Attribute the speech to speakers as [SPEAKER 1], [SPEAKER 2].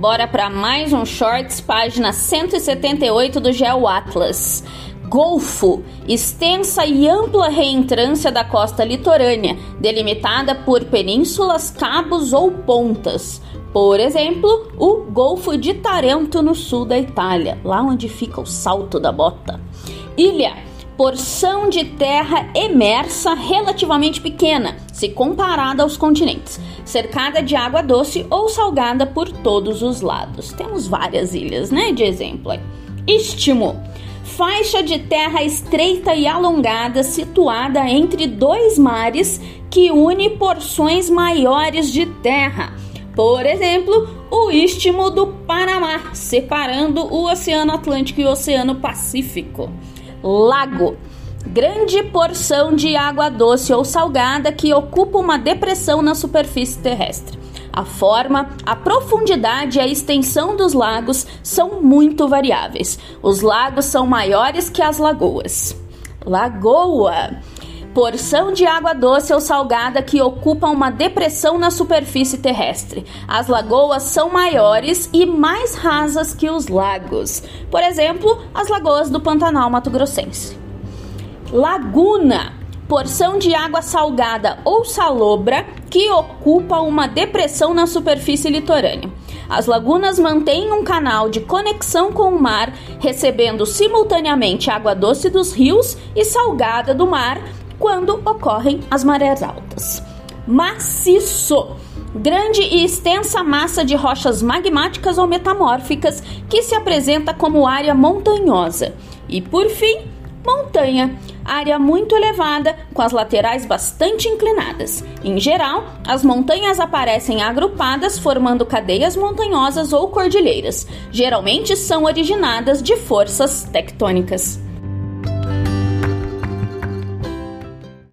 [SPEAKER 1] Bora para mais um Shorts, página 178 do Geo Atlas. Golfo, extensa e ampla reentrância da costa litorânea, delimitada por penínsulas, cabos ou pontas. Por exemplo, o Golfo de Tarento no sul da Itália, lá onde fica o salto da bota. Ilha, porção de terra emersa relativamente pequena, se comparada aos continentes, cercada de água doce ou salgada por todos os lados. Temos várias ilhas, né, de exemplo. Istmo, faixa de terra estreita e alongada situada entre dois mares que une porções maiores de terra por exemplo, o Istmo do Panamá, separando o Oceano Atlântico e o Oceano Pacífico. Lago grande porção de água doce ou salgada que ocupa uma depressão na superfície terrestre. A forma, a profundidade e a extensão dos lagos são muito variáveis. Os lagos são maiores que as lagoas. Lagoa porção de água doce ou salgada que ocupa uma depressão na superfície terrestre. As lagoas são maiores e mais rasas que os lagos. Por exemplo, as lagoas do Pantanal Mato Grossense. Laguna porção de água salgada ou salobra que ocupa uma depressão na superfície litorânea. As lagunas mantêm um canal de conexão com o mar, recebendo simultaneamente água doce dos rios e salgada do mar quando ocorrem as marés altas. Maciço grande e extensa massa de rochas magmáticas ou metamórficas que se apresenta como área montanhosa. E por fim, montanha, área muito elevada com as laterais bastante inclinadas. Em geral, as montanhas aparecem agrupadas formando cadeias montanhosas ou cordilheiras. Geralmente são originadas de forças tectônicas.